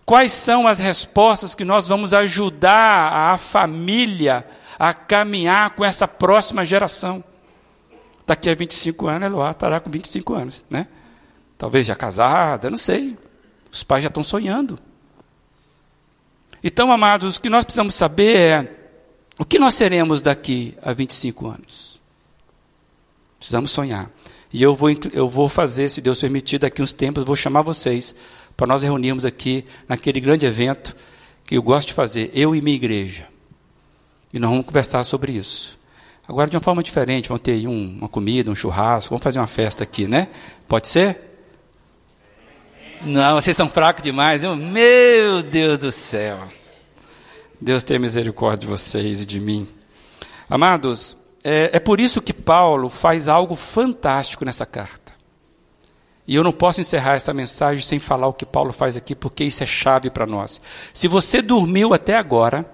Quais são as respostas que nós vamos ajudar a família a caminhar com essa próxima geração? Daqui a 25 anos, Eloá estará com 25 anos, né? Talvez já casada, não sei. Os pais já estão sonhando. Então, amados, o que nós precisamos saber é o que nós seremos daqui a 25 anos. Precisamos sonhar. E eu vou, eu vou fazer, se Deus permitir, daqui uns tempos, vou chamar vocês para nós reunirmos aqui naquele grande evento que eu gosto de fazer, eu e minha igreja. E nós vamos conversar sobre isso. Agora, de uma forma diferente, vamos ter aí um, uma comida, um churrasco, vamos fazer uma festa aqui, né? Pode ser? Não, vocês são fracos demais. Eu, meu Deus do céu. Deus tenha misericórdia de vocês e de mim. Amados, é, é por isso que Paulo faz algo fantástico nessa carta. E eu não posso encerrar essa mensagem sem falar o que Paulo faz aqui, porque isso é chave para nós. Se você dormiu até agora,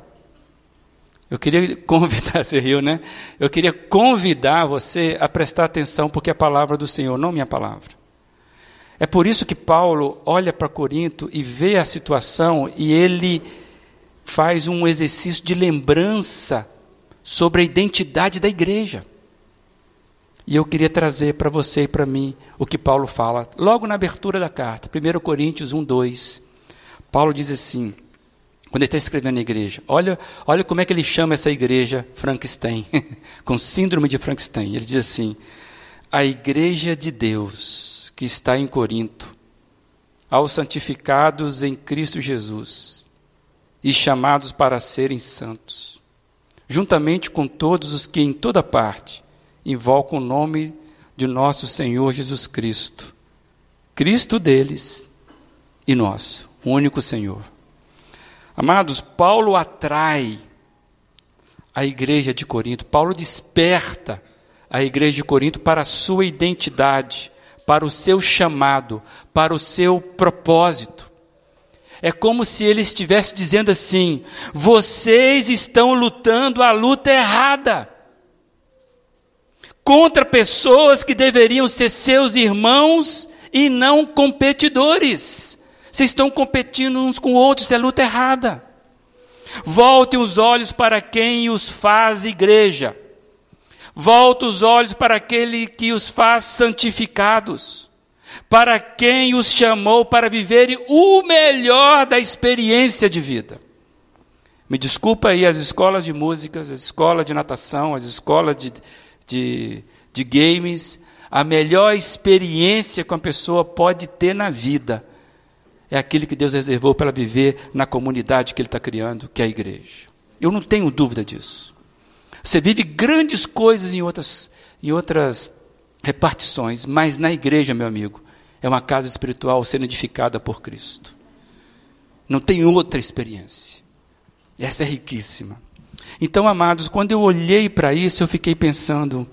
eu queria convidar, você riu, né? Eu queria convidar você a prestar atenção, porque é a palavra do Senhor, não minha palavra. É por isso que Paulo olha para Corinto e vê a situação e ele faz um exercício de lembrança sobre a identidade da igreja. E eu queria trazer para você e para mim o que Paulo fala, logo na abertura da carta, 1 Coríntios 1, 2. Paulo diz assim: quando ele está escrevendo a igreja. Olha, olha como é que ele chama essa igreja Frankenstein, com síndrome de Frankenstein. Ele diz assim: a igreja de Deus que está em Corinto, aos santificados em Cristo Jesus e chamados para serem santos, juntamente com todos os que em toda parte invocam o nome de nosso Senhor Jesus Cristo, Cristo deles e nosso, o único Senhor. Amados, Paulo atrai a igreja de Corinto, Paulo desperta a igreja de Corinto para a sua identidade, para o seu chamado, para o seu propósito. É como se ele estivesse dizendo assim: vocês estão lutando a luta errada contra pessoas que deveriam ser seus irmãos e não competidores. Vocês estão competindo uns com outros, isso é luta errada. Voltem os olhos para quem os faz igreja. Volta os olhos para aquele que os faz santificados. Para quem os chamou para viverem o melhor da experiência de vida. Me desculpa aí as escolas de músicas, as escolas de natação, as escolas de, de, de games. A melhor experiência que uma pessoa pode ter na vida é aquele que Deus reservou para viver na comunidade que Ele está criando, que é a igreja. Eu não tenho dúvida disso. Você vive grandes coisas em outras, em outras repartições, mas na igreja, meu amigo, é uma casa espiritual sendo edificada por Cristo. Não tem outra experiência. Essa é riquíssima. Então, amados, quando eu olhei para isso, eu fiquei pensando: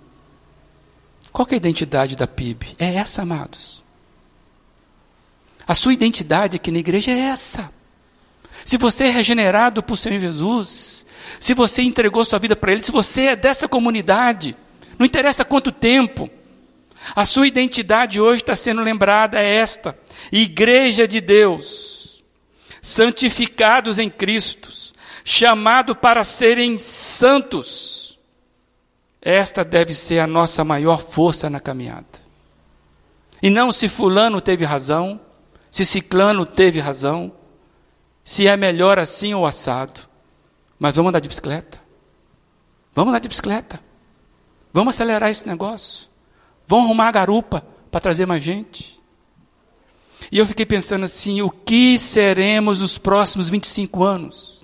qual é a identidade da PIB? É essa, amados. A sua identidade aqui na igreja é essa. Se você é regenerado por Senhor Jesus, se você entregou sua vida para Ele, se você é dessa comunidade, não interessa quanto tempo, a sua identidade hoje está sendo lembrada é esta: Igreja de Deus, santificados em Cristo, chamado para serem santos. Esta deve ser a nossa maior força na caminhada. E não se fulano teve razão, se ciclano teve razão, se é melhor assim ou assado. Mas vamos andar de bicicleta. Vamos andar de bicicleta. Vamos acelerar esse negócio. Vamos arrumar a garupa para trazer mais gente. E eu fiquei pensando assim: o que seremos nos próximos 25 anos?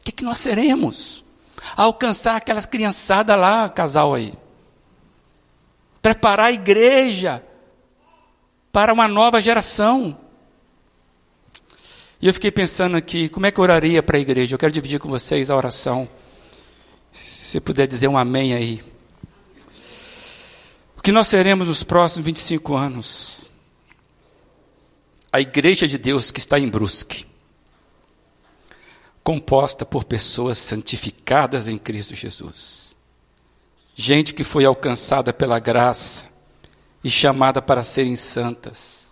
O que, que nós seremos? Alcançar aquelas criançadas lá, casal aí. Preparar a igreja para uma nova geração. E eu fiquei pensando aqui, como é que eu oraria para a igreja? Eu quero dividir com vocês a oração. Se puder dizer um amém aí. O que nós seremos nos próximos 25 anos? A igreja de Deus que está em Brusque, composta por pessoas santificadas em Cristo Jesus. Gente que foi alcançada pela graça e chamada para serem santas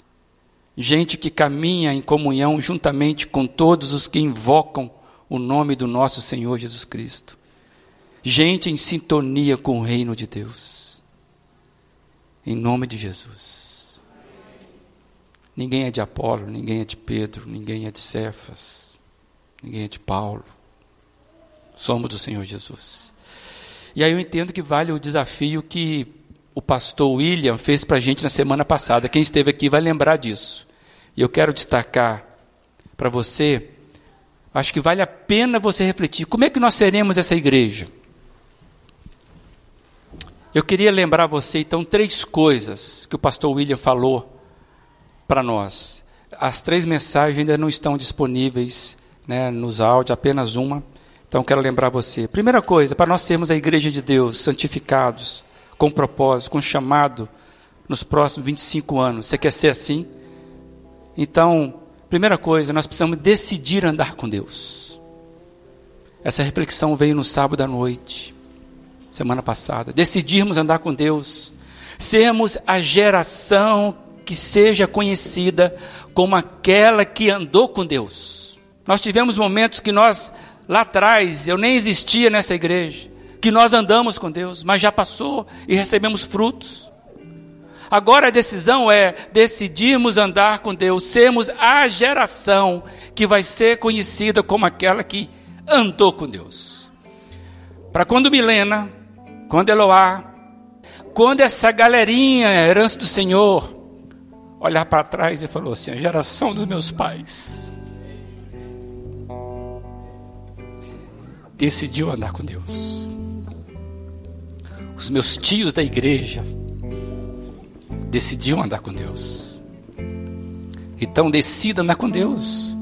gente que caminha em comunhão juntamente com todos os que invocam o nome do nosso Senhor Jesus Cristo. Gente em sintonia com o reino de Deus. Em nome de Jesus. Ninguém é de Apolo, ninguém é de Pedro, ninguém é de Cefas, ninguém é de Paulo. Somos do Senhor Jesus. E aí eu entendo que vale o desafio que o pastor William fez para a gente na semana passada. Quem esteve aqui vai lembrar disso. E eu quero destacar para você, acho que vale a pena você refletir: como é que nós seremos essa igreja? Eu queria lembrar você, então, três coisas que o pastor William falou para nós. As três mensagens ainda não estão disponíveis né, nos áudios, apenas uma. Então, quero lembrar você. Primeira coisa, para nós sermos a igreja de Deus, santificados, com propósito, com chamado, nos próximos 25 anos. Você quer ser assim? Então, primeira coisa, nós precisamos decidir andar com Deus. Essa reflexão veio no sábado à noite, semana passada. Decidirmos andar com Deus, sermos a geração que seja conhecida como aquela que andou com Deus. Nós tivemos momentos que nós, lá atrás, eu nem existia nessa igreja, que nós andamos com Deus, mas já passou e recebemos frutos. Agora a decisão é decidirmos andar com Deus, sermos a geração que vai ser conhecida como aquela que andou com Deus. Para quando Milena, quando Eloá, quando essa galerinha, herança do Senhor, olhar para trás e falou assim: a geração dos meus pais decidiu andar com Deus. Os meus tios da igreja decidiu andar com Deus. Então decida andar com Deus.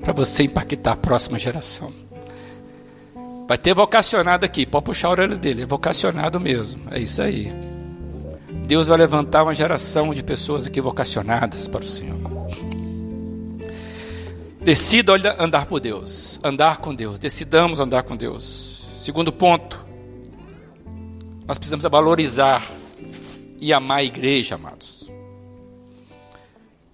Para você impactar a próxima geração. Vai ter vocacionado aqui, pode puxar a orelha dele, é vocacionado mesmo, é isso aí. Deus vai levantar uma geração de pessoas aqui vocacionadas para o Senhor. Decida andar por Deus, andar com Deus, decidamos andar com Deus. Segundo ponto, nós precisamos valorizar e amar a igreja, amados.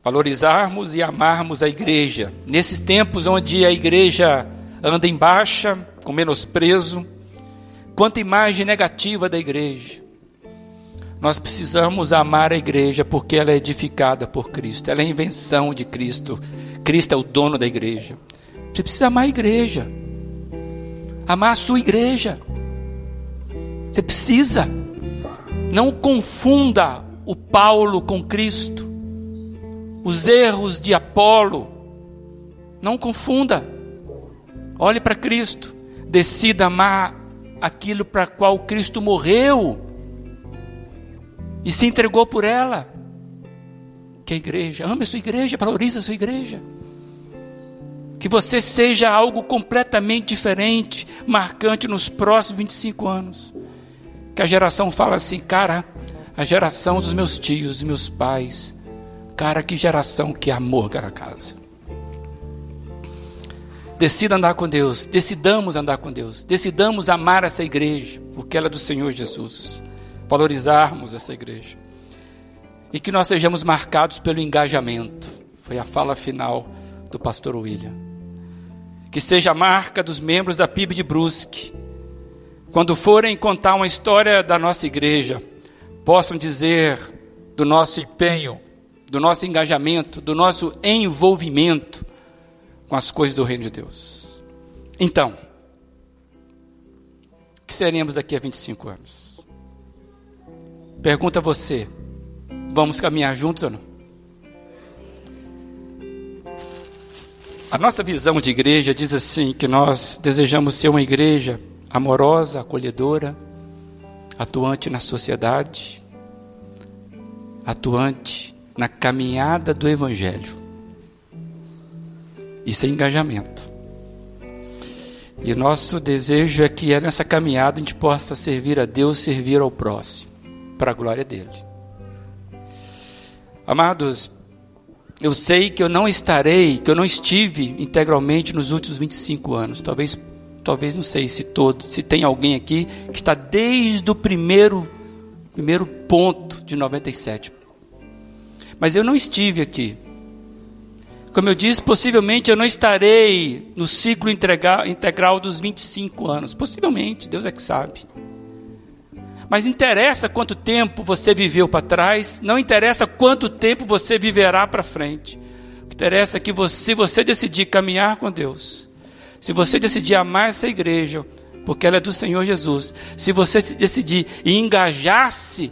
Valorizarmos e amarmos a igreja. Nesses tempos onde a igreja anda em baixa, com menosprezo, quanta imagem negativa da igreja. Nós precisamos amar a igreja porque ela é edificada por Cristo, ela é invenção de Cristo. Cristo é o dono da igreja. Você precisa amar a igreja, amar a sua igreja. Você precisa. Não confunda o Paulo com Cristo, os erros de Apolo. Não confunda. Olhe para Cristo. Decida amar aquilo para qual Cristo morreu e se entregou por ela. Que a igreja, ame a sua igreja, valorize a sua igreja. Que você seja algo completamente diferente, marcante nos próximos 25 anos que a geração fala assim, cara, a geração dos meus tios, meus pais. Cara, que geração que amou aquela casa. Decida andar com Deus, decidamos andar com Deus, decidamos amar essa igreja, porque ela é do Senhor Jesus, valorizarmos essa igreja. E que nós sejamos marcados pelo engajamento. Foi a fala final do pastor William. Que seja a marca dos membros da PIB de Brusque. Quando forem contar uma história da nossa igreja, possam dizer do nosso empenho, do nosso engajamento, do nosso envolvimento com as coisas do reino de Deus. Então, o que seremos daqui a 25 anos? Pergunta você: vamos caminhar juntos ou não? A nossa visão de igreja diz assim: que nós desejamos ser uma igreja amorosa, acolhedora, atuante na sociedade, atuante na caminhada do Evangelho. Isso é engajamento. E nosso desejo é que nessa caminhada a gente possa servir a Deus, servir ao próximo, para a glória dele. Amados, eu sei que eu não estarei, que eu não estive integralmente nos últimos 25 anos. Talvez, talvez não sei se todo, se tem alguém aqui que está desde o primeiro, primeiro ponto de 97. Mas eu não estive aqui. Como eu disse, possivelmente eu não estarei no ciclo integral dos 25 anos. Possivelmente, Deus é que sabe. Mas interessa quanto tempo você viveu para trás, não interessa quanto tempo você viverá para frente. O que interessa é que você, se você decidir caminhar com Deus, se você decidir amar essa igreja, porque ela é do Senhor Jesus, se você decidir engajar-se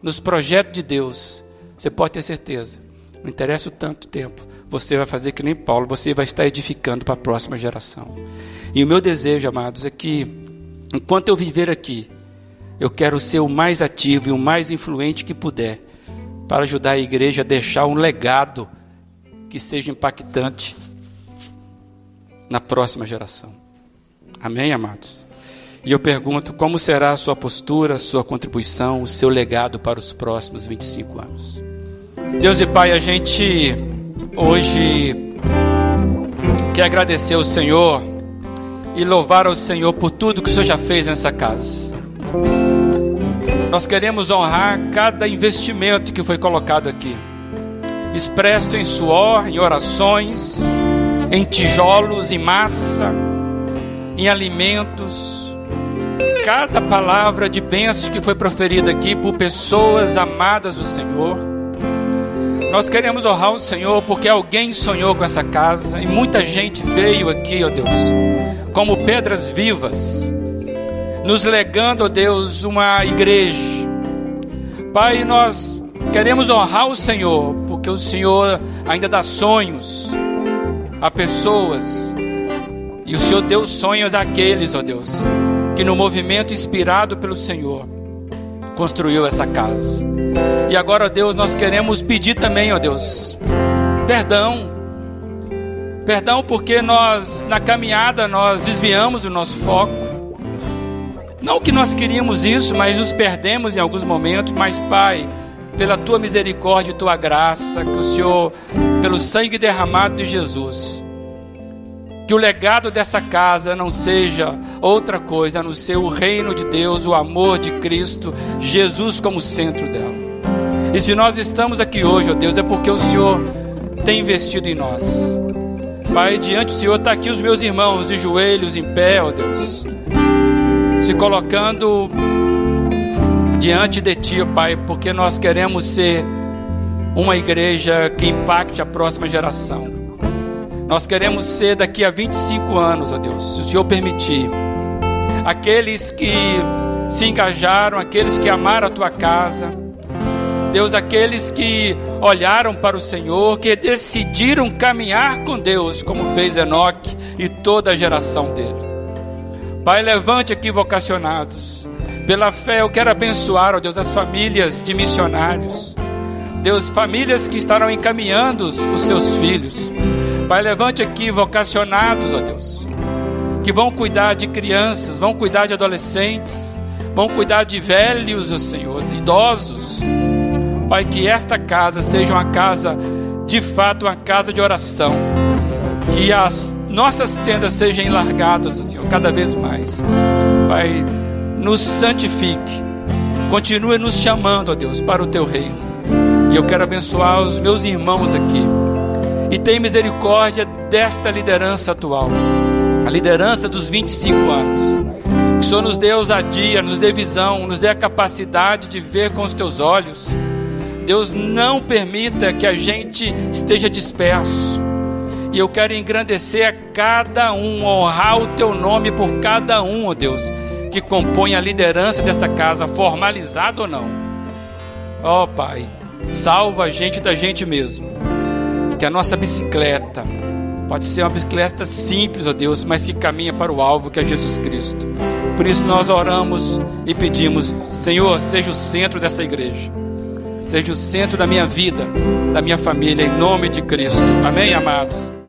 nos projetos de Deus, você pode ter certeza, não interessa o tanto tempo, você vai fazer que nem Paulo, você vai estar edificando para a próxima geração. E o meu desejo, amados, é que enquanto eu viver aqui, eu quero ser o mais ativo e o mais influente que puder para ajudar a igreja a deixar um legado que seja impactante na próxima geração. Amém, amados? E eu pergunto: como será a sua postura, sua contribuição, o seu legado para os próximos 25 anos? Deus e Pai, a gente Hoje quero agradecer ao Senhor e louvar ao Senhor por tudo que o Senhor já fez nessa casa. Nós queremos honrar cada investimento que foi colocado aqui, expresso em suor, em orações, em tijolos, em massa, em alimentos. Cada palavra de bênção que foi proferida aqui por pessoas amadas do Senhor nós queremos honrar o Senhor porque alguém sonhou com essa casa e muita gente veio aqui, ó Deus, como pedras vivas, nos legando, ó Deus, uma igreja. Pai, nós queremos honrar o Senhor porque o Senhor ainda dá sonhos a pessoas e o Senhor deu sonhos àqueles, ó Deus, que no movimento inspirado pelo Senhor construiu essa casa. E agora, ó Deus, nós queremos pedir também, ó Deus, perdão. Perdão porque nós, na caminhada, nós desviamos o nosso foco. Não que nós queríamos isso, mas nos perdemos em alguns momentos. Mas, Pai, pela tua misericórdia e tua graça, que o Senhor, pelo sangue derramado de Jesus, que o legado dessa casa não seja outra coisa a não ser o reino de Deus, o amor de Cristo, Jesus como centro dela. E se nós estamos aqui hoje, ó Deus, é porque o Senhor tem investido em nós. Pai, diante do Senhor está aqui os meus irmãos de joelhos em pé, ó Deus, se colocando diante de Ti, ó Pai, porque nós queremos ser uma igreja que impacte a próxima geração. Nós queremos ser daqui a 25 anos, ó Deus, se o Senhor permitir. Aqueles que se engajaram, aqueles que amaram a tua casa. Deus, aqueles que olharam para o Senhor, que decidiram caminhar com Deus, como fez Enoque e toda a geração dele. Pai, levante aqui vocacionados. Pela fé, eu quero abençoar, ó Deus, as famílias de missionários. Deus, famílias que estarão encaminhando os seus filhos. Pai, levante aqui vocacionados, ó Deus, que vão cuidar de crianças, vão cuidar de adolescentes, vão cuidar de velhos, ó Senhor, idosos. Pai, que esta casa seja uma casa, de fato, uma casa de oração. Que as nossas tendas sejam largadas, ó Senhor, cada vez mais. Pai, nos santifique. Continue nos chamando, ó Deus, para o teu reino. E eu quero abençoar os meus irmãos aqui. E tem misericórdia desta liderança atual. A liderança dos 25 anos. Que o Senhor nos dê ousadia, nos dê visão, nos dê a capacidade de ver com os teus olhos. Deus não permita que a gente esteja disperso. E eu quero engrandecer a cada um, honrar o teu nome por cada um, ó Deus que compõe a liderança dessa casa, formalizado ou não. Ó oh, Pai, salva a gente da gente mesmo. Que a nossa bicicleta pode ser uma bicicleta simples, ó Deus, mas que caminha para o alvo que é Jesus Cristo. Por isso nós oramos e pedimos, Senhor, seja o centro dessa igreja. Seja o centro da minha vida, da minha família, em nome de Cristo. Amém, amados?